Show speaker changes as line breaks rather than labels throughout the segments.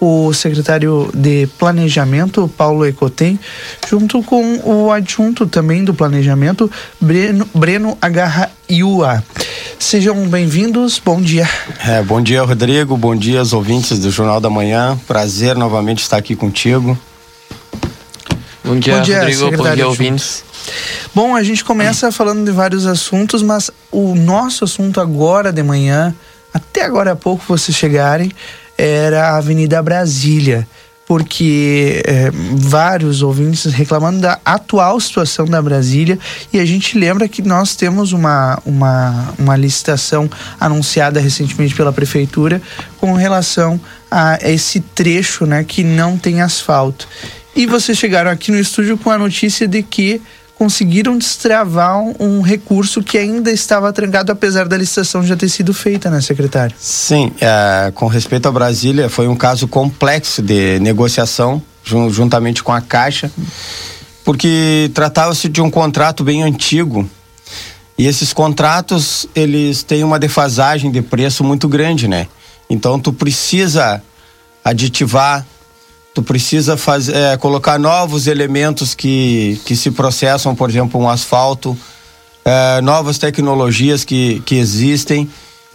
o secretário de Planejamento, Paulo Ecotem, junto com o adjunto também do Planejamento, Breno, Breno Agarra Iua. Sejam bem-vindos, bom dia.
É, bom dia, Rodrigo, bom dia aos ouvintes do Jornal da Manhã. Prazer novamente estar aqui contigo.
Bom dia, bom dia Rodrigo, bom dia, ouvintes.
Bom, a gente começa falando de vários assuntos, mas o nosso assunto agora de manhã, até agora há pouco vocês chegarem, era a Avenida Brasília, porque é, vários ouvintes reclamando da atual situação da Brasília e a gente lembra que nós temos uma, uma, uma licitação anunciada recentemente pela prefeitura com relação a esse trecho né, que não tem asfalto. E vocês chegaram aqui no estúdio com a notícia de que conseguiram destravar um, recurso que ainda estava trancado, apesar da licitação já ter sido feita, né, secretário?
Sim, é, com respeito à Brasília, foi um caso complexo de negociação, jun, juntamente com a Caixa, porque tratava-se de um contrato bem antigo. E esses contratos, eles têm uma defasagem de preço muito grande, né? Então, tu precisa aditivar tu precisa fazer, é, colocar novos elementos que, que se processam, por exemplo, um asfalto, é, novas tecnologias que, que existem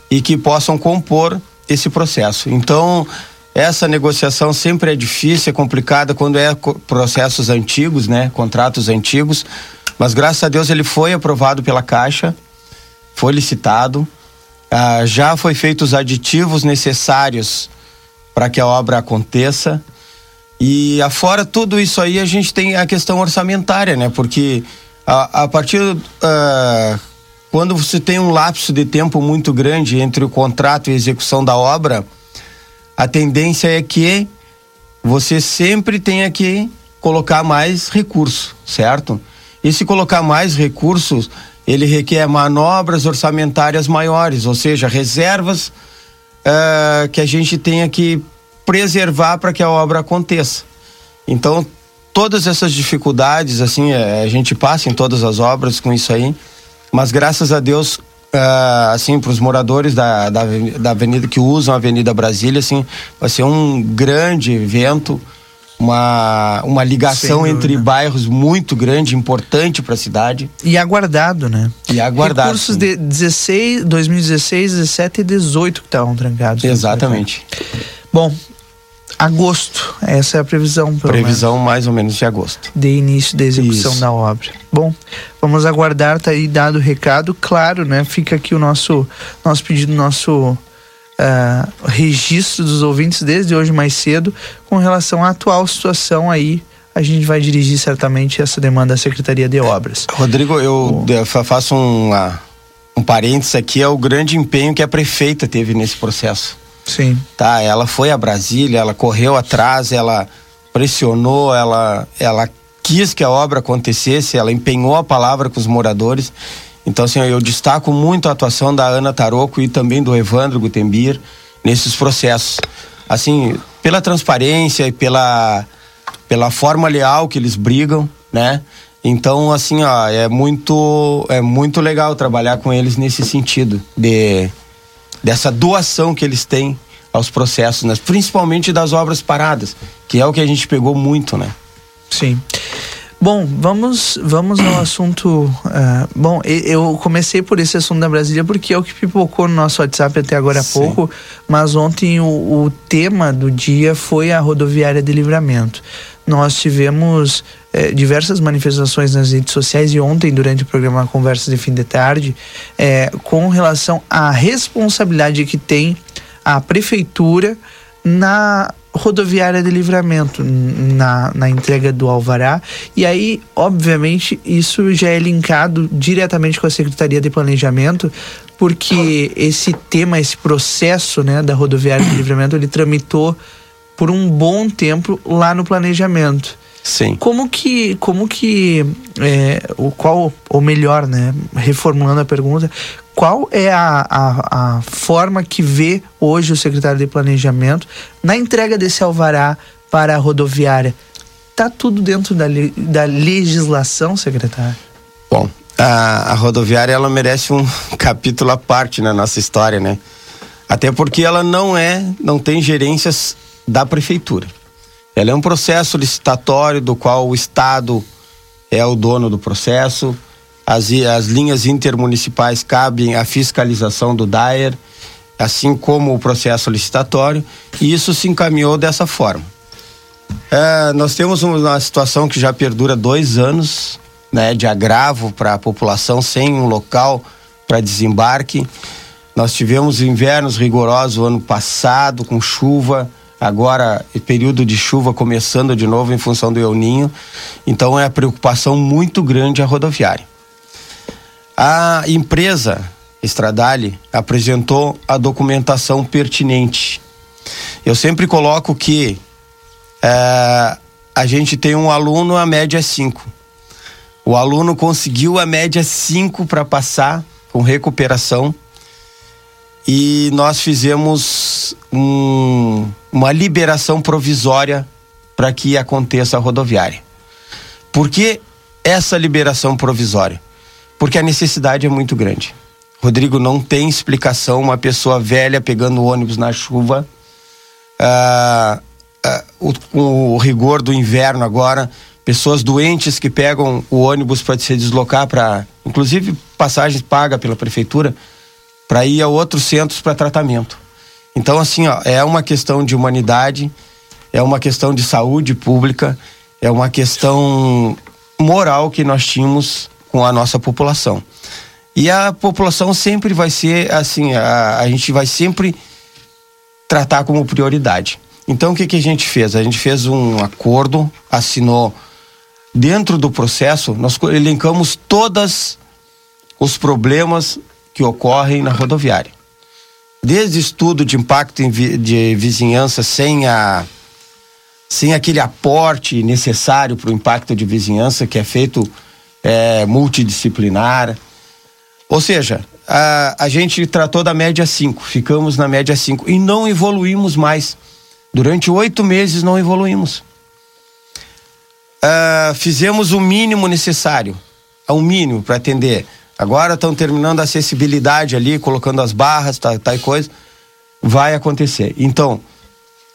e que possam compor esse processo. Então, essa negociação sempre é difícil, é complicada quando é processos antigos, né, contratos antigos, mas graças a Deus ele foi aprovado pela Caixa, foi licitado, ah, já foi feitos os aditivos necessários para que a obra aconteça. E afora tudo isso aí, a gente tem a questão orçamentária, né? Porque a, a partir. Uh, quando você tem um lapso de tempo muito grande entre o contrato e a execução da obra, a tendência é que você sempre tenha que colocar mais recurso, certo? E se colocar mais recursos, ele requer manobras orçamentárias maiores, ou seja, reservas uh, que a gente tenha que preservar para que a obra aconteça. Então, todas essas dificuldades, assim, é, a gente passa em todas as obras com isso aí, mas graças a Deus, uh, assim, para os moradores da, da, da avenida que usam a Avenida Brasília, assim, vai ser um grande evento, uma, uma ligação entre bairros muito grande, importante para a cidade.
E aguardado, né?
E aguardado.
Recursos sim. de 16, 2016, 17 e 18 que estavam trancados.
Exatamente.
Bom, agosto. Essa é a previsão.
previsão menos. mais ou menos de agosto.
De início da execução Isso. da obra. Bom, vamos aguardar, tá aí dado o recado. Claro, né? Fica aqui o nosso, nosso pedido, nosso uh, registro dos ouvintes desde hoje mais cedo com relação à atual situação aí. A gente vai dirigir certamente essa demanda à Secretaria de Obras.
Rodrigo, eu o... faço um, uh, um parênteses aqui, é o grande empenho que a prefeita teve nesse processo
Sim.
Tá, ela foi a Brasília, ela correu atrás, ela pressionou, ela, ela quis que a obra acontecesse, ela empenhou a palavra com os moradores. Então, assim, eu destaco muito a atuação da Ana Taroco e também do Evandro Gutembir nesses processos. Assim, pela transparência e pela, pela forma leal que eles brigam, né? Então, assim, ó, é muito, é muito legal trabalhar com eles nesse sentido de dessa doação que eles têm aos processos, né? principalmente das obras paradas, que é o que a gente pegou muito, né?
Sim. Bom, vamos, vamos ao assunto. Uh, bom, eu comecei por esse assunto da Brasília porque é o que pipocou no nosso WhatsApp até agora há pouco, mas ontem o, o tema do dia foi a rodoviária de livramento. Nós tivemos eh, diversas manifestações nas redes sociais e ontem, durante o programa Conversa de Fim de Tarde, eh, com relação à responsabilidade que tem a prefeitura na rodoviária de livramento na, na entrega do Alvará. E aí, obviamente, isso já é linkado diretamente com a Secretaria de Planejamento, porque esse tema, esse processo né, da rodoviária de livramento, ele tramitou por um bom tempo lá no planejamento.
Sim.
Como que, como que, é, o qual, ou melhor, né, reformulando a pergunta, qual é a, a, a, forma que vê hoje o secretário de Planejamento na entrega desse alvará para a rodoviária? Tá tudo dentro da, da legislação, secretário?
Bom, a, a rodoviária ela merece um capítulo à parte na nossa história, né? Até porque ela não é, não tem gerências da prefeitura. Ela é um processo licitatório do qual o Estado é o dono do processo. As, as linhas intermunicipais cabem à fiscalização do DAER, assim como o processo licitatório, e isso se encaminhou dessa forma. É, nós temos uma situação que já perdura dois anos, né, de agravo para a população sem um local para desembarque. Nós tivemos invernos rigorosos ano passado, com chuva, agora período de chuva começando de novo em função do El Ninho. Então é a preocupação muito grande a rodoviária. A empresa Estradale apresentou a documentação pertinente. Eu sempre coloco que é, a gente tem um aluno, a média é 5. O aluno conseguiu a média 5 para passar com recuperação e nós fizemos um, uma liberação provisória para que aconteça a rodoviária. Por que essa liberação provisória? Porque a necessidade é muito grande. Rodrigo, não tem explicação uma pessoa velha pegando ônibus na chuva, ah, ah, o, com o rigor do inverno agora, pessoas doentes que pegam o ônibus para se deslocar para, inclusive passagens paga pela prefeitura, para ir a outros centros para tratamento. Então, assim, ó, é uma questão de humanidade, é uma questão de saúde pública, é uma questão moral que nós tínhamos com a nossa população. E a população sempre vai ser assim, a, a gente vai sempre tratar como prioridade. Então o que, que a gente fez? A gente fez um acordo, assinou dentro do processo, nós elencamos todos os problemas que ocorrem na rodoviária. Desde estudo de impacto de vizinhança sem a sem aquele aporte necessário para o impacto de vizinhança que é feito é, multidisciplinar. Ou seja, a, a gente tratou da média 5, ficamos na média 5 e não evoluímos mais. Durante oito meses não evoluímos. Uh, fizemos o mínimo necessário, o mínimo para atender Agora estão terminando a acessibilidade ali, colocando as barras, tal, tal coisa. Vai acontecer. Então,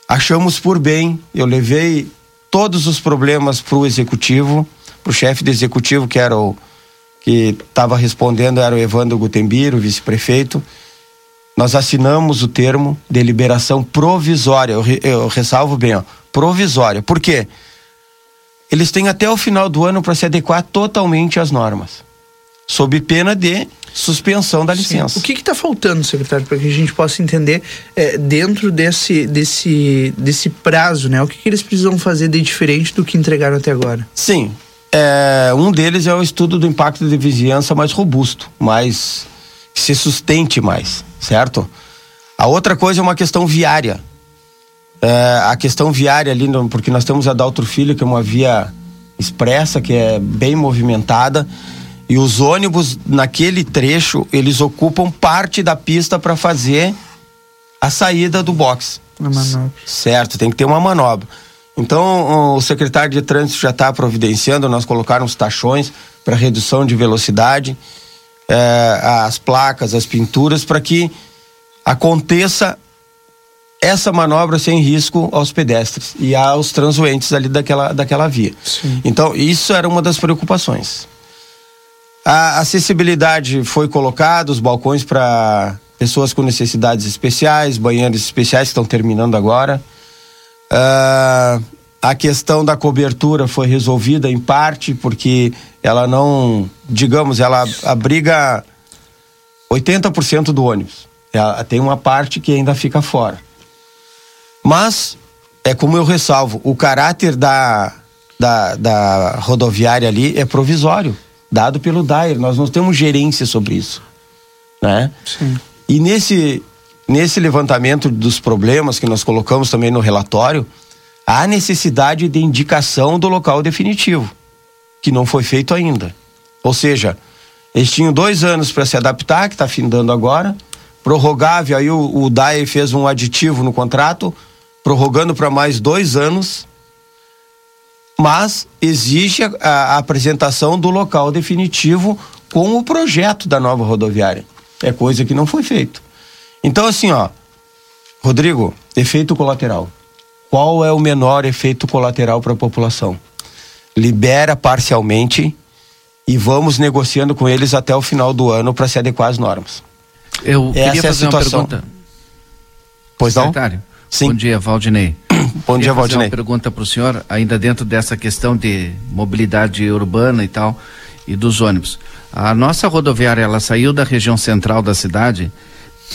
achamos por bem, eu levei todos os problemas para o executivo, para o chefe do executivo, que era o que estava respondendo, era o Evandro Gutembir, o vice-prefeito. Nós assinamos o termo de liberação provisória. Eu, eu ressalvo bem, ó, provisória. Por quê? Eles têm até o final do ano para se adequar totalmente às normas sob pena de suspensão da licença.
Sim. O que está faltando, secretário, para que a gente possa entender é, dentro desse, desse, desse prazo, né? O que, que, eles precisam fazer de diferente do que entregaram até agora?
Sim. É, um deles é o estudo do impacto de vizinhança mais robusto, mais que se sustente mais, certo? A outra coisa é uma questão viária. É, a questão viária ali, porque nós temos a Daltro Filho, que é uma via expressa, que é bem movimentada e os ônibus naquele trecho, eles ocupam parte da pista para fazer a saída do box. Certo, tem que ter uma manobra. Então, o secretário de trânsito já está providenciando, nós colocamos tachões para redução de velocidade, eh, as placas, as pinturas, para que aconteça essa manobra sem risco aos pedestres e aos transuentes ali daquela, daquela via. Sim. Então, isso era uma das preocupações. A acessibilidade foi colocada, os balcões para pessoas com necessidades especiais, banheiros especiais estão terminando agora. Uh, a questão da cobertura foi resolvida em parte porque ela não, digamos, ela abriga 80% do ônibus. Ela tem uma parte que ainda fica fora. Mas, é como eu ressalvo, o caráter da, da, da rodoviária ali é provisório dado pelo Dair. Nós não temos gerência sobre isso, né? Sim. E nesse nesse levantamento dos problemas que nós colocamos também no relatório, há necessidade de indicação do local definitivo, que não foi feito ainda. Ou seja, eles tinham dois anos para se adaptar, que está findando agora, prorrogável, aí o, o DAE fez um aditivo no contrato, prorrogando para mais dois anos, mas exige a, a apresentação do local definitivo com o projeto da nova rodoviária. É coisa que não foi feito. Então, assim, ó, Rodrigo, efeito colateral. qual é o menor efeito colateral para a população. Libera parcialmente e vamos negociando com eles até o final do ano para se adequar às normas.
Eu Essa queria fazer é uma pergunta.
Pois não?
Sim. Bom dia, Valdinei.
Bom dia, Valdinei.
uma pergunta para o senhor, ainda dentro dessa questão de mobilidade urbana e tal, e dos ônibus. A nossa rodoviária, ela saiu da região central da cidade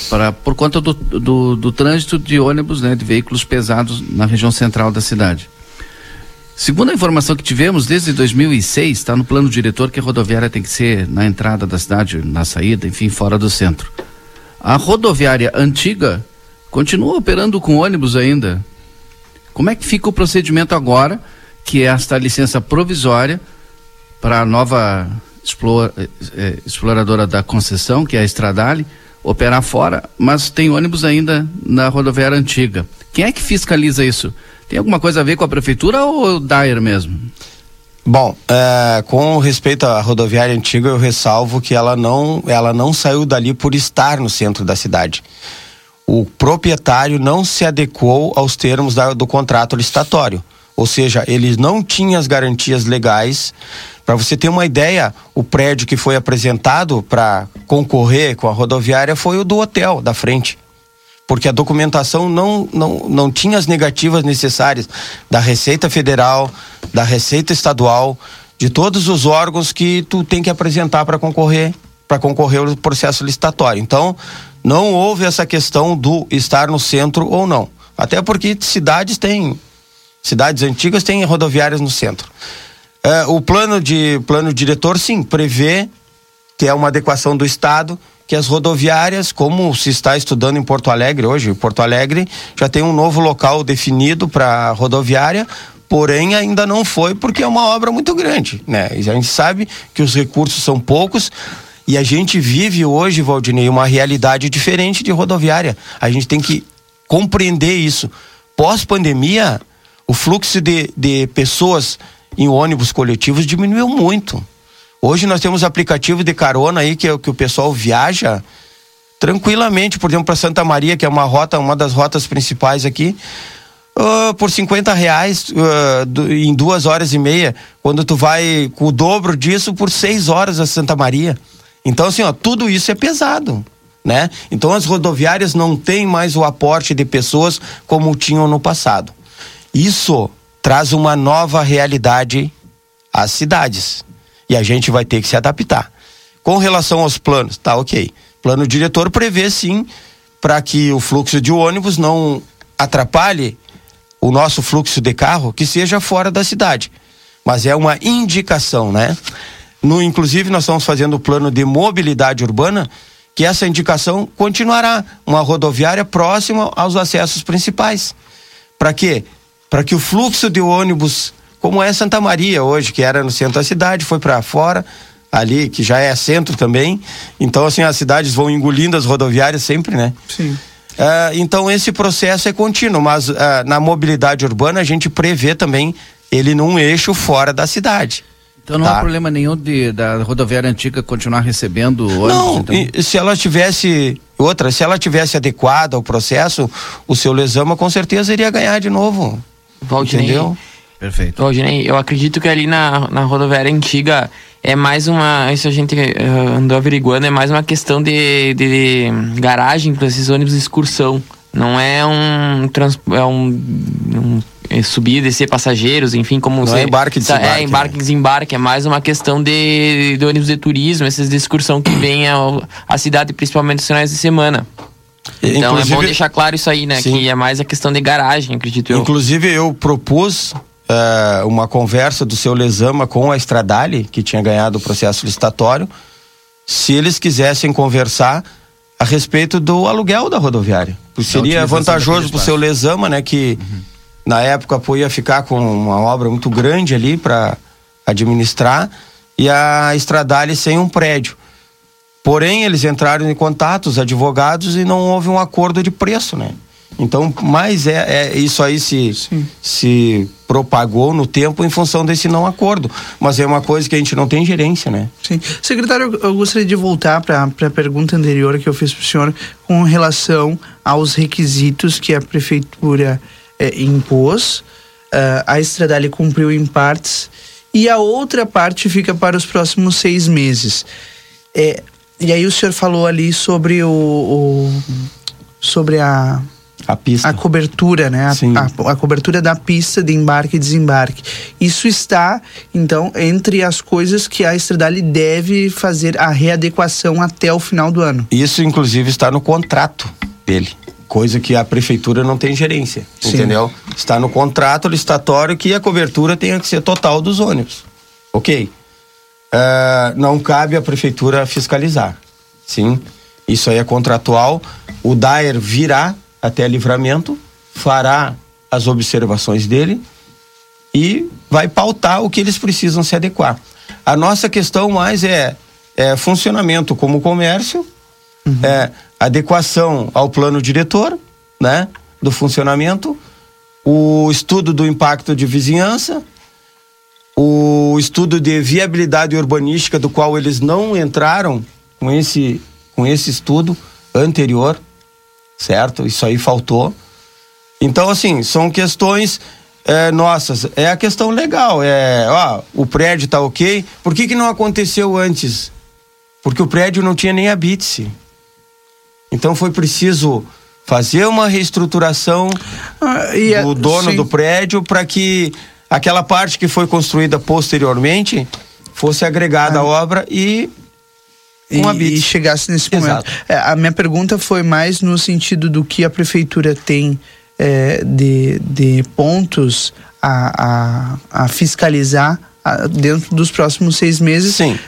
para por conta do, do, do trânsito de ônibus, né, de veículos pesados na região central da cidade. Segundo a informação que tivemos, desde 2006 está no plano diretor que a rodoviária tem que ser na entrada da cidade, na saída, enfim, fora do centro. A rodoviária antiga continua operando com ônibus ainda. Como é que fica o procedimento agora, que é esta licença provisória para a nova eh, eh, exploradora da concessão, que é a Estradale, operar fora, mas tem ônibus ainda na rodoviária antiga. Quem é que fiscaliza isso? Tem alguma coisa a ver com a prefeitura ou o Dair mesmo?
Bom, é, com respeito à rodoviária antiga, eu ressalvo que ela não, ela não saiu dali por estar no centro da cidade. O proprietário não se adequou aos termos da, do contrato licitatório. Ou seja, ele não tinha as garantias legais. Para você ter uma ideia, o prédio que foi apresentado para concorrer com a rodoviária foi o do hotel da frente porque a documentação não, não, não tinha as negativas necessárias da Receita Federal, da Receita Estadual, de todos os órgãos que tu tem que apresentar para concorrer para concorrer ao processo licitatório. Então, não houve essa questão do estar no centro ou não. Até porque cidades têm cidades antigas têm rodoviárias no centro. É, o plano de plano diretor sim prevê que é uma adequação do estado que as rodoviárias, como se está estudando em Porto Alegre hoje, Porto Alegre já tem um novo local definido para rodoviária, porém ainda não foi porque é uma obra muito grande, né? E a gente sabe que os recursos são poucos e a gente vive hoje, Valdinei, uma realidade diferente de rodoviária. A gente tem que compreender isso. Pós-pandemia, o fluxo de, de pessoas em ônibus coletivos diminuiu muito. Hoje nós temos aplicativo de carona aí que, que o pessoal viaja tranquilamente, por exemplo, para Santa Maria, que é uma rota, uma das rotas principais aqui, uh, por 50 reais uh, do, em duas horas e meia, quando tu vai com o dobro disso por seis horas a Santa Maria. Então, assim, ó, tudo isso é pesado. Né? Então as rodoviárias não têm mais o aporte de pessoas como tinham no passado. Isso traz uma nova realidade às cidades e a gente vai ter que se adaptar. Com relação aos planos, tá ok. Plano diretor prevê sim para que o fluxo de ônibus não atrapalhe o nosso fluxo de carro, que seja fora da cidade. Mas é uma indicação, né? No, inclusive, nós estamos fazendo o plano de mobilidade urbana, que essa indicação continuará. Uma rodoviária próxima aos acessos principais. Para quê? Para que o fluxo de ônibus como é Santa Maria hoje, que era no centro da cidade, foi para fora, ali, que já é centro também. Então, assim, as cidades vão engolindo as rodoviárias sempre, né?
Sim.
Uh, então, esse processo é contínuo, mas uh, na mobilidade urbana a gente prevê também ele num eixo fora da cidade.
Então não tá? há problema nenhum de, da rodoviária antiga continuar recebendo ônibus?
Não, então? se ela tivesse outra, se ela tivesse adequada ao processo, o seu Lesama com certeza iria ganhar de novo.
Valdinei, Entendeu?
Perfeito.
Valdinei, eu acredito que ali na, na rodoviária antiga é mais uma. Isso a gente uh, andou averiguando, é mais uma questão de, de garagem para esses ônibus de excursão. Não é um. Trans, é um, um subir e descer passageiros, enfim, como
Não
você.
É embarque de
É, embarque e desembarque. É mais uma questão de, de ônibus de turismo, essas de excursão que vêm à cidade, principalmente nos finais de semana. Então Inclusive, é bom deixar claro isso aí, né? Sim. Que é mais a questão de garagem, acredito eu.
Inclusive, eu propus uh, uma conversa do seu Lesama com a Estradale, que tinha ganhado o processo licitatório, se eles quisessem conversar a respeito do aluguel da rodoviária. Seria vantajoso para o seu Lesama, né? Que uhum. Na época pô, ia ficar com uma obra muito grande ali para administrar e a Estradale sem um prédio. Porém, eles entraram em contato, os advogados, e não houve um acordo de preço, né? Então, mais é, é isso aí se, se propagou no tempo em função desse não acordo. Mas é uma coisa que a gente não tem gerência, né?
Sim. Secretário, eu gostaria de voltar para a pergunta anterior que eu fiz para o senhor com relação aos requisitos que a prefeitura é, impôs, uh, a Estradale cumpriu em partes e a outra parte fica para os próximos seis meses. É, e aí o senhor falou ali sobre o, o sobre a
a pista.
A cobertura, né? A, a, a, cobertura da pista de embarque e desembarque. Isso está, então, entre as coisas que a Estradale deve fazer a readequação até o final do ano.
Isso, inclusive, está no contrato dele. Coisa que a prefeitura não tem gerência, Sim. entendeu? Está no contrato licitatório que a cobertura tenha que ser total dos ônibus. Ok. Uh, não cabe à prefeitura fiscalizar. Sim, isso aí é contratual. O DAER virá até livramento, fará as observações dele e vai pautar o que eles precisam se adequar. A nossa questão mais é, é funcionamento como comércio, uhum. é adequação ao plano diretor, né, do funcionamento, o estudo do impacto de vizinhança, o estudo de viabilidade urbanística do qual eles não entraram com esse com esse estudo anterior, certo? Isso aí faltou. Então, assim, são questões é, nossas. É a questão legal. É, ó, o prédio tá ok. Por que, que não aconteceu antes? Porque o prédio não tinha nem habite Então foi preciso fazer uma reestruturação ah, e, do dono sim. do prédio para que aquela parte que foi construída posteriormente fosse agregada ah. à obra e
e, e, chegasse nesse momento. É, a minha pergunta foi mais no sentido do que a prefeitura tem é, de, de pontos a, a, a fiscalizar dentro dos próximos seis meses
Sim.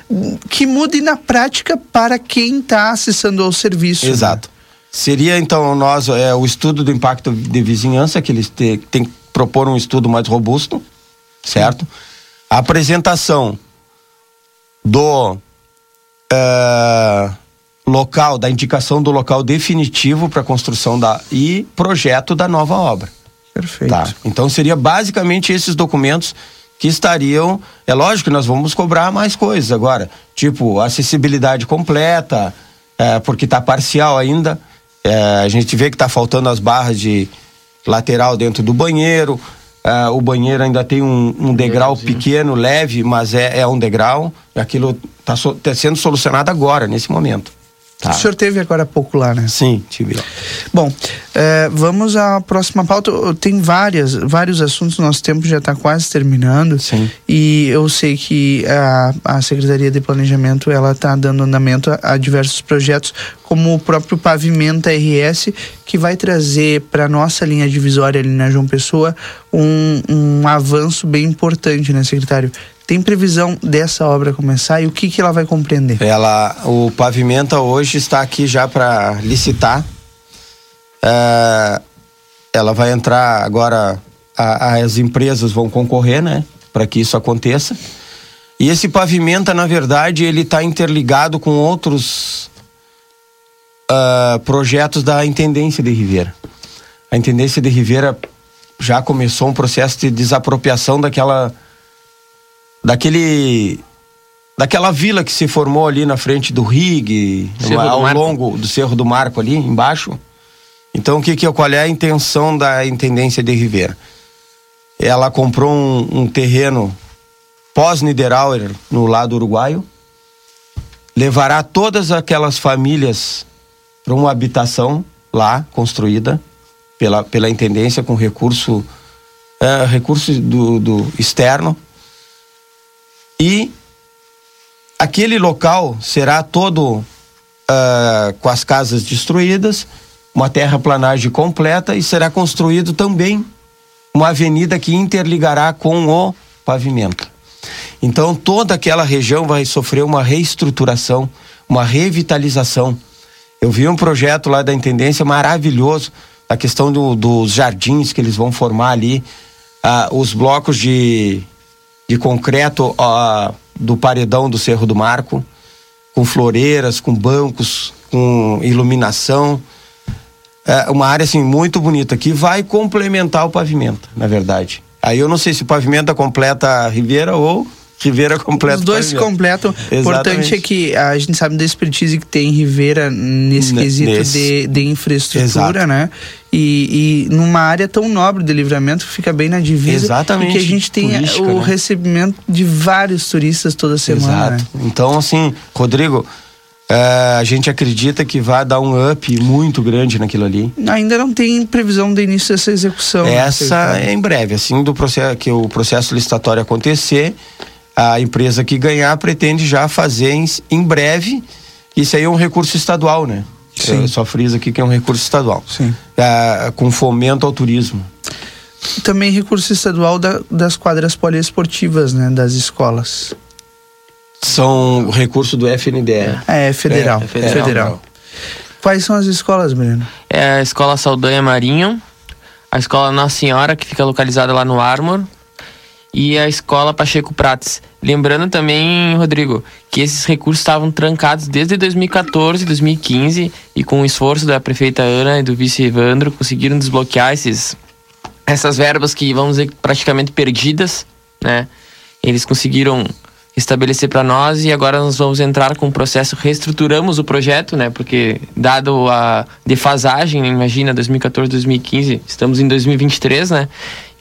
que mude na prática para quem está acessando ao serviço.
Né? Exato. Né? Seria então nós é, o estudo do impacto de vizinhança que eles têm que propor um estudo mais robusto, certo? Sim. A apresentação do uh, local, da indicação do local definitivo para construção da e projeto da nova obra.
Perfeito. Tá?
Então seria basicamente esses documentos que estariam. É lógico que nós vamos cobrar mais coisas agora, tipo acessibilidade completa, é, porque está parcial ainda. É, a gente vê que está faltando as barras de lateral dentro do banheiro. Uh, o banheiro ainda tem um, um degrau pequeno, leve, mas é, é um degrau. Aquilo está so, tá sendo solucionado agora, nesse momento.
Tá. O senhor teve agora há pouco lá, né?
Sim, tive lá.
Bom, é, vamos à próxima pauta. Tem várias, vários assuntos, nosso tempo já está quase terminando.
Sim.
E eu sei que a, a Secretaria de Planejamento ela está dando andamento a, a, diversos projetos, como o próprio Pavimenta RS, que vai trazer para nossa linha divisória ali na João Pessoa um, um avanço bem importante, né, secretário? Tem previsão dessa obra começar e o que, que ela vai compreender?
Ela, o Pavimenta hoje está aqui já para licitar. É, ela vai entrar agora, a, as empresas vão concorrer, né? Para que isso aconteça. E esse Pavimenta, na verdade, ele está interligado com outros uh, projetos da Intendência de Ribeira. A Intendência de Ribeira já começou um processo de desapropriação daquela daquele daquela vila que se formou ali na frente do Rig, ao do longo do Cerro do Marco ali embaixo. Então o que que qual é a intenção da intendência de Ribeira? Ela comprou um, um terreno pós Niederauer no lado uruguaio, levará todas aquelas famílias para uma habitação lá construída pela, pela intendência com recurso é, recurso do, do externo e aquele local será todo uh, com as casas destruídas, uma terraplanagem completa e será construído também uma avenida que interligará com o pavimento. Então toda aquela região vai sofrer uma reestruturação, uma revitalização. Eu vi um projeto lá da intendência maravilhoso, a questão do, dos jardins que eles vão formar ali, uh, os blocos de de concreto ó, do paredão do Cerro do Marco, com floreiras, com bancos, com iluminação. É uma área assim muito bonita que vai complementar o pavimento, na verdade. Aí eu não sei se o pavimento completa a Ribeira ou Rivera completa.
Os dois se completam. O importante é que a gente sabe da expertise que tem Rivera nesse N quesito nesse. De, de infraestrutura, Exato. né? E, e, numa área tão nobre de livramento fica bem na divisa.
Exatamente.
Porque a gente tem o né? recebimento de vários turistas toda semana. Exato.
Né? Então, assim, Rodrigo, é, a gente acredita que vai dar um up muito grande naquilo ali.
Ainda não tem previsão de início dessa execução.
Né, Essa é em breve, assim do processo que o processo licitatório acontecer, a empresa que ganhar pretende já fazer em, em breve. Isso aí é um recurso estadual, né? Sim. Eu só friso aqui que é um recurso estadual.
Sim.
É, com fomento ao turismo.
Também recurso estadual da, das quadras poliesportivas, né? Das escolas
são recurso do FNDE.
É, é federal. É, é federal. federal. Quais são as escolas, Breno?
É a Escola Saldanha Marinho, a Escola Nossa Senhora, que fica localizada lá no Armor, e a Escola Pacheco Prates. Lembrando também, Rodrigo, que esses recursos estavam trancados desde 2014, 2015, e com o esforço da prefeita Ana e do vice Evandro, conseguiram desbloquear esses, essas verbas que, vamos dizer, praticamente perdidas, né? Eles conseguiram estabelecer para nós e agora nós vamos entrar com o processo, reestruturamos o projeto, né? Porque dado a defasagem, imagina 2014, 2015, estamos em 2023, né?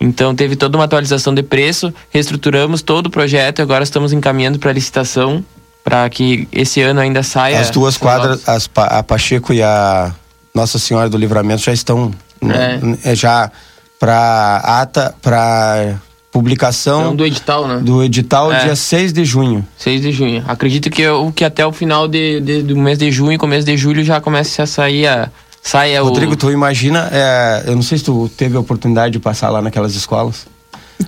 Então teve toda uma atualização de preço, reestruturamos todo o projeto e agora estamos encaminhando para licitação para que esse ano ainda saia.
As duas quadras, as, a Pacheco e a Nossa Senhora do Livramento já estão né, é. já para ata para publicação
então, do edital, né?
Do edital, é. dia 6 de junho.
6 de junho. Acredito que, o que até o final de, de, do mês de junho, começo de julho, já comece a sair a. Saia
Rodrigo,
o...
tu imagina, é, eu não sei se tu teve a oportunidade de passar lá naquelas escolas.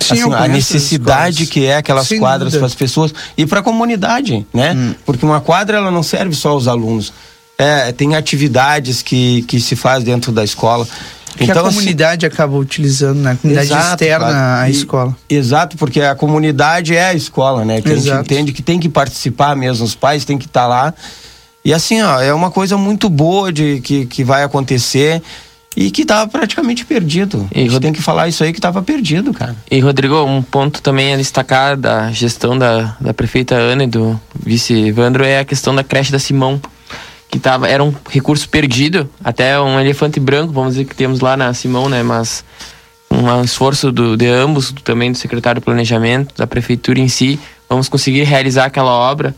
Sim,
assim, a necessidade que é aquelas Sem quadras para as pessoas e para a comunidade, né? Hum. Porque uma quadra ela não serve só aos alunos. É, tem atividades que, que se faz dentro da escola.
Que então, a assim, comunidade assim, acaba utilizando, né? A comunidade exato, externa claro. à escola.
Exato, porque a comunidade é a escola, né? Que exato. a gente entende que tem que participar mesmo, os pais têm que estar tá lá. E assim, ó, é uma coisa muito boa de que, que vai acontecer e que estava praticamente perdido. E a gente Rod... tem que falar isso aí que estava perdido, cara.
E Rodrigo, um ponto também a destacar da gestão da, da prefeita Ana e do vice Evandro é a questão da creche da Simão que tava, era um recurso perdido, até um elefante branco, vamos dizer que temos lá na Simão, né? Mas um esforço do, de ambos, também do secretário de planejamento, da prefeitura em si, vamos conseguir realizar aquela obra.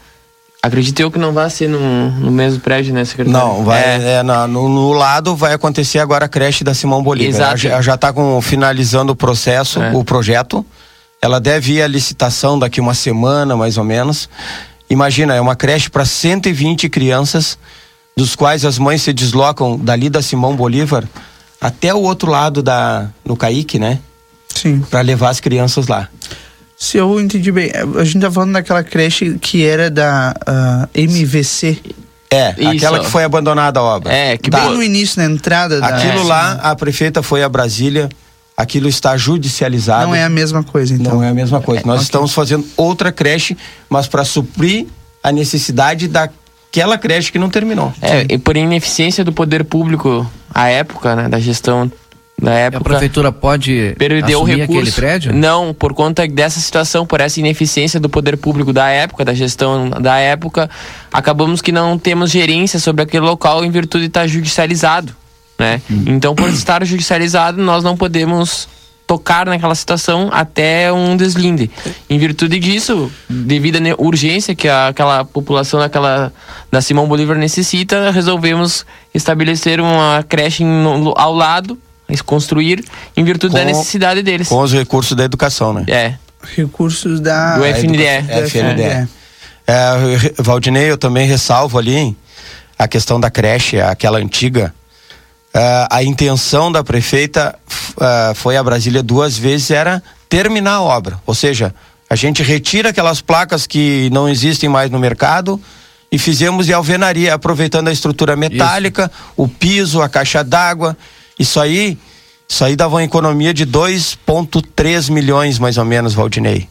Acredito eu que não vai ser no, no mesmo prédio, né, secretário?
Não, vai, é. É, no, no, lado vai acontecer agora a creche da Simão Bolívar. Exato. Já está finalizando o processo, é. o projeto. Ela deve ir à licitação daqui uma semana, mais ou menos. Imagina, é uma creche para 120 crianças dos quais as mães se deslocam dali da Simão Bolívar até o outro lado da no Caique, né?
Sim.
Para levar as crianças lá.
Se eu entendi bem, a gente tá falando daquela creche que era da uh, ah, MVC.
É, Isso. aquela que foi abandonada a obra.
É, que tá. bem no início, na entrada
da Aquilo lá, a prefeita foi a Brasília, aquilo está judicializado.
Não é a mesma coisa, então.
Não é a mesma coisa. É, Nós okay. estamos fazendo outra creche, mas para suprir a necessidade da aquela creche que não terminou.
É, e por ineficiência do poder público à época, né, da gestão da época.
A prefeitura pode perder o recurso. aquele prédio?
Não, por conta dessa situação, por essa ineficiência do poder público da época, da gestão da época, acabamos que não temos gerência sobre aquele local em virtude de estar judicializado, né? Hum. Então, por estar judicializado, nós não podemos tocar naquela situação até um deslinde. Em virtude disso, devido à urgência que a, aquela população daquela, da Simão Bolívar necessita, resolvemos estabelecer uma creche ao lado, construir, em virtude com, da necessidade deles.
Com os recursos da educação, né?
É.
Recursos da...
Do FNDE.
FNDE. É, é, Valdinei, eu também ressalvo ali a questão da creche, aquela antiga, Uh, a intenção da prefeita uh, foi a Brasília duas vezes era terminar a obra, ou seja, a gente retira aquelas placas que não existem mais no mercado e fizemos de alvenaria, aproveitando a estrutura metálica, isso. o piso, a caixa d'água. Isso aí, isso aí dava uma economia de 2,3 milhões mais ou menos, Valdinei.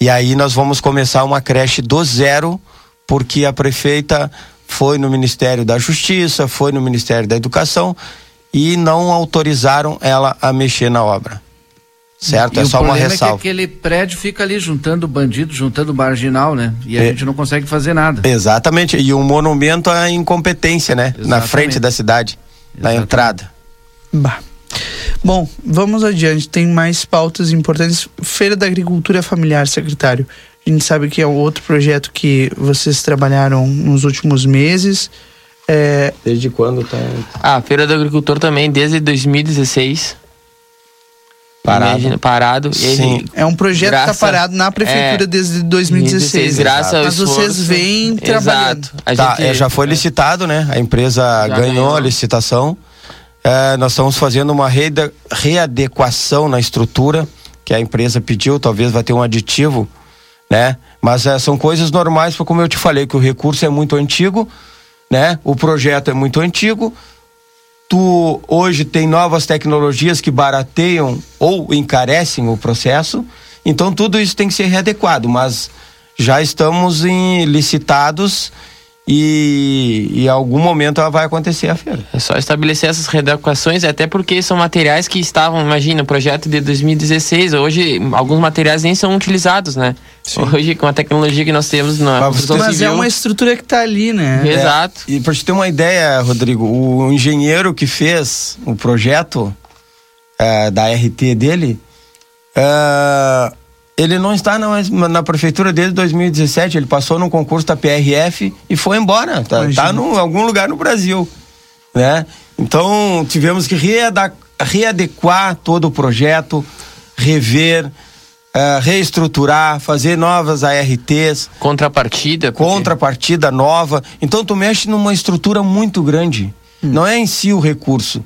E aí nós vamos começar uma creche do zero, porque a prefeita foi no Ministério da Justiça, foi no Ministério da Educação e não autorizaram ela a mexer na obra. certo?
E
é só uma ressalva.
É que aquele prédio fica ali juntando bandido, juntando marginal, né? E a
É.
gente não consegue fazer nada.
Exatamente, e um monumento à incompetência, né? Na
Exatamente.
frente da cidade, na
Exatamente.
entrada.
Bah. Bom, vamos adiante. Tem mais pautas importantes. Feira da Agricultura Familiar, secretário. A gente sabe que é outro projeto que vocês trabalharam nos últimos meses. É,
Desde quando tá
Ah, a Feira do Agricultor também, desde 2016.
parado?
Imagina, parado. E
Sim.
é um projeto que
Graça-
está parado na prefeitura
é,
desde 2016.
graças ao
Mas vocês
esforço.
vêm trabalhando.
Exato. A
Tá,
gente-
é, já foi licitado, né? A empresa ganhou,
ganhou.
a licitação. É, nós estamos fazendo uma readequação na estrutura que a empresa pediu, talvez vai ter um aditivo, né? Mas é, são coisas normais, porque como eu te falei, que o recurso é muito antigo, né? O projeto é muito antigo. Tu hoje tem novas tecnologias que barateiam ou encarecem o processo. Então tudo isso tem que ser readequado, mas já estamos em licitados e em algum momento ela vai acontecer a feira.
É só estabelecer essas readequações, até porque são materiais que estavam, imagina, o projeto de 2016, hoje alguns materiais nem são utilizados, né? Hoje, com a tecnologia que nós temos na
Mas
construção
Mas
civil...
é uma estrutura que está ali, né?
É. Exato.
E para te ter uma ideia, Rodrigo, o engenheiro que fez o projeto eh, da RT dele, eh, ele não está na, na prefeitura desde 2017. Ele passou num concurso da PRF e foi embora. Tá,
Imagina.
tá em algum lugar no Brasil, né? Então tivemos que readequar todo o projeto, rever, eh, reestruturar, fazer novas ARTs
Contrapartida. porque-
contrapartida nova. Então tu mexe numa estrutura muito grande. Não é em si o recurso.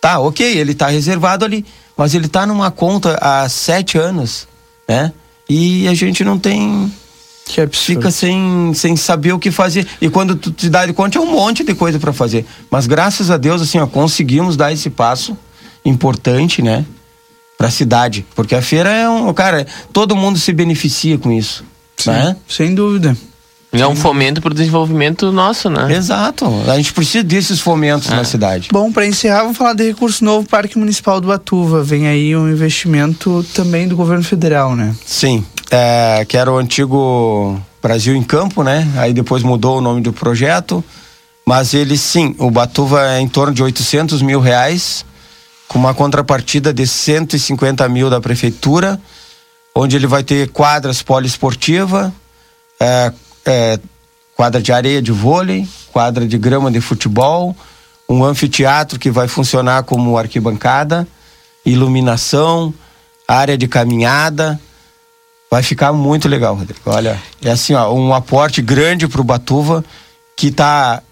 Tá, ok, ele tá reservado ali, mas ele tá numa conta há sete anos, né? E a gente não tem.
Que absurdo.
Fica sem, sem saber o que fazer. E quando tu te dá de conta, é um monte de coisa para fazer. Mas graças a Deus, assim, ó, conseguimos dar esse passo importante, né? Pra cidade. Porque a feira é um. Cara, todo mundo se beneficia com isso.
Sim,
Né?
Sem dúvida.
É um fomento para o desenvolvimento nosso, né?
Exato. A gente precisa desses fomentos
Ah.
na cidade.
Bom, para encerrar, vamos falar de recurso novo Parque Municipal do Batuva. Vem aí um investimento também do governo federal, né?
Sim. É, que era o antigo Brasil em Campo, né? Aí depois mudou o nome do projeto. Mas ele sim, o Batuva é em torno de 800 mil reais, com uma contrapartida de 150 mil da prefeitura, onde ele vai ter quadras poliesportiva, é, é, quadra de areia de vôlei, quadra de grama de futebol, um anfiteatro que vai funcionar como arquibancada, iluminação, área de caminhada. Vai ficar muito legal, Rodrigo. Olha, é assim, ó, um aporte grande para o Batuva que está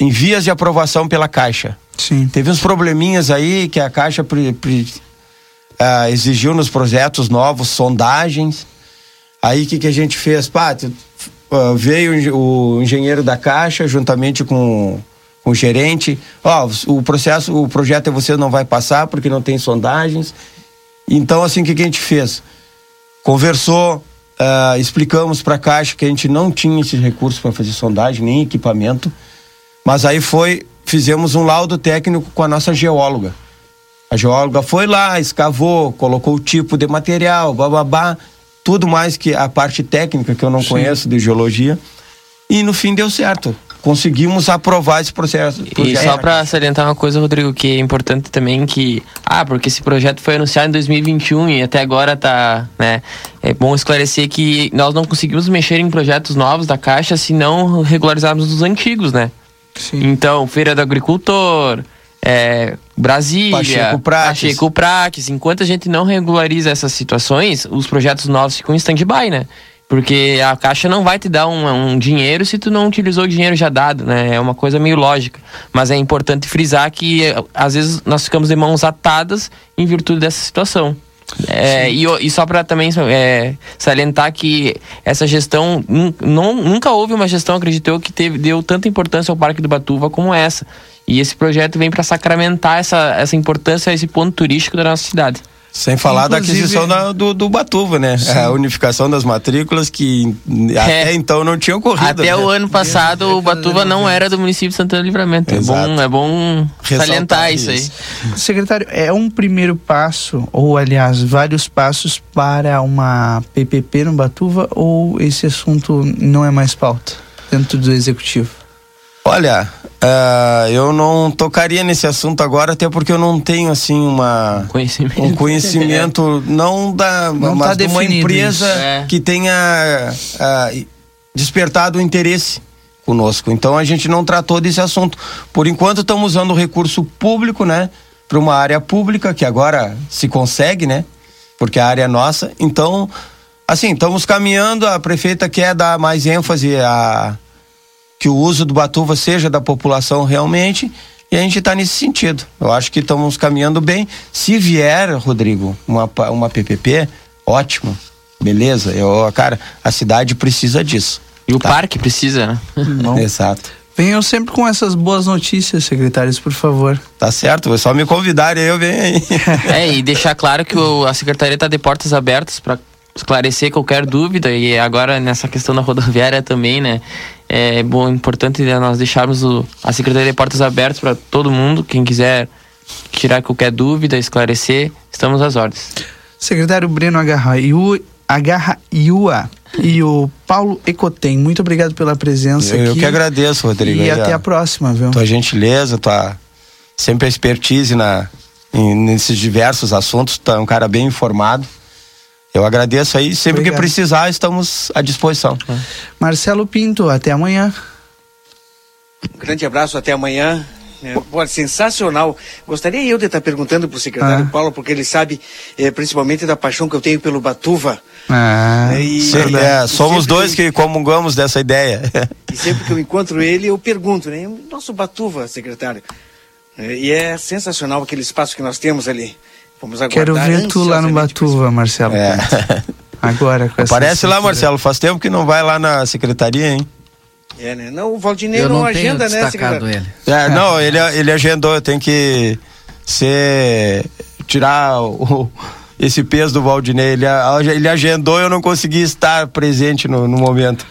em vias de aprovação pela Caixa.
Sim.
Teve uns probleminhas aí que a Caixa pre- pre- ah, exigiu nos projetos novos, sondagens. Aí o que, que a gente fez? Pá, ah, veio o engen- o engenheiro da Caixa juntamente com, com o gerente. Ó, o processo, o projeto de vocês não vai passar porque não tem sondagens. Então, assim, o que, que a gente fez? Conversou, ah, explicamos para a Caixa que a gente não tinha esses recursos para fazer sondagem, nem equipamento. Mas aí foi, fizemos um laudo técnico com a nossa geóloga. A geóloga foi lá, escavou, colocou o tipo de material, bababá, tudo mais que a parte técnica que eu não
Sim.
conheço de geologia. E no fim deu certo. Conseguimos aprovar esse processo.
E só para salientar uma coisa, Rodrigo, que é importante também que ah, porque esse projeto foi anunciado em 2021 e até agora tá, né? É bom esclarecer que nós não conseguimos mexer em projetos novos da Caixa se não regularizarmos os antigos, né?
Sim.
Então, Feira do Agricultor, é, Brasília,
Pacheco Prates.
Pacheco Prates. Enquanto a gente não regulariza essas situações, os projetos novos ficam em stand-by, né? Porque a Caixa não vai te dar um, um dinheiro se tu não utilizou o dinheiro já dado, né? É uma coisa meio lógica. Mas é importante frisar que às vezes nós ficamos de mãos atadas em virtude dessa situação. É, e, e só para também é, salientar que essa gestão não, nunca houve uma gestão, acredito eu, que teve, deu tanta importância ao Parque do Batuva como essa. E esse projeto vem para sacramentar essa, essa importância, esse ponto turístico da nossa cidade.
Sem falar da aquisição da, do, do Batuva, né? Sim. A unificação das matrículas que é. até então não tinha ocorrido.
Até
né?
o ano passado o Batuva não era do município de Santana Livramento. É bom, é bom salientar isso. isso aí.
Secretário, é um primeiro passo, ou aliás, vários passos para uma PPP no Batuva ou esse assunto não é mais pauta dentro do executivo?
Olha, uh, eu não tocaria nesse assunto agora, até porque eu não tenho assim uma
conhecimento.
um conhecimento não da não mas tá de uma empresa é. que tenha uh, despertado o interesse conosco. Então a gente não tratou desse assunto. Por enquanto estamos usando o recurso público, né, para uma área pública que agora se consegue, né, porque a área é nossa. Então, assim, estamos caminhando. A prefeita quer dar mais ênfase a que o uso do Batuva seja da população realmente e a gente está nesse sentido. Eu acho que estamos caminhando bem. Se vier, Rodrigo, uma, uma PPP, ótimo, beleza. Eu, cara, a cidade precisa disso.
E o tá? parque precisa, né?
Exato.
Venham sempre com essas boas notícias, secretários, por favor.
Tá certo, é só me convidar e eu venho aí.
É, e deixar claro que o, a secretaria está de portas abertas para esclarecer qualquer dúvida e agora nessa questão da rodoviária também, né? É bom, importante nós deixarmos o, a Secretaria de Portas abertas para todo mundo, quem quiser tirar qualquer dúvida, esclarecer, estamos às ordens.
Secretário Breno Agarra Iua e o Paulo Ecotem, muito obrigado pela presença
eu,
aqui.
Eu que agradeço, Rodrigo.
E até a, a próxima, viu?
Tua gentileza, tua sempre expertise na, em, nesses diversos assuntos, tu é um cara bem informado. Eu agradeço aí, sempre Obrigado. que precisar, estamos à disposição.
Marcelo Pinto, até amanhã.
Um grande abraço, até amanhã. É, pô, sensacional. Gostaria eu de estar perguntando para o secretário ah. Paulo, porque ele sabe é, principalmente da paixão que eu tenho pelo Batuva.
Ah, e, Sim, é, somos dois que, que comungamos dessa ideia.
E sempre que eu encontro ele, eu pergunto, né? Nosso Batuva, secretário. É, e é sensacional aquele espaço que nós temos ali.
Vamos Quero ver tu lá no Batuva, Marcelo. É. Agora com
Aparece lá, Marcelo. Faz tempo que não vai lá na secretaria, hein?
É, né? Não, o Valdinei não, não agenda, né,
secretário? Ele.
É, não, ele, ele agendou. Eu tenho que ser. tirar o, esse peso do Valdinei. Ele, ele agendou e eu não consegui estar presente no, no momento.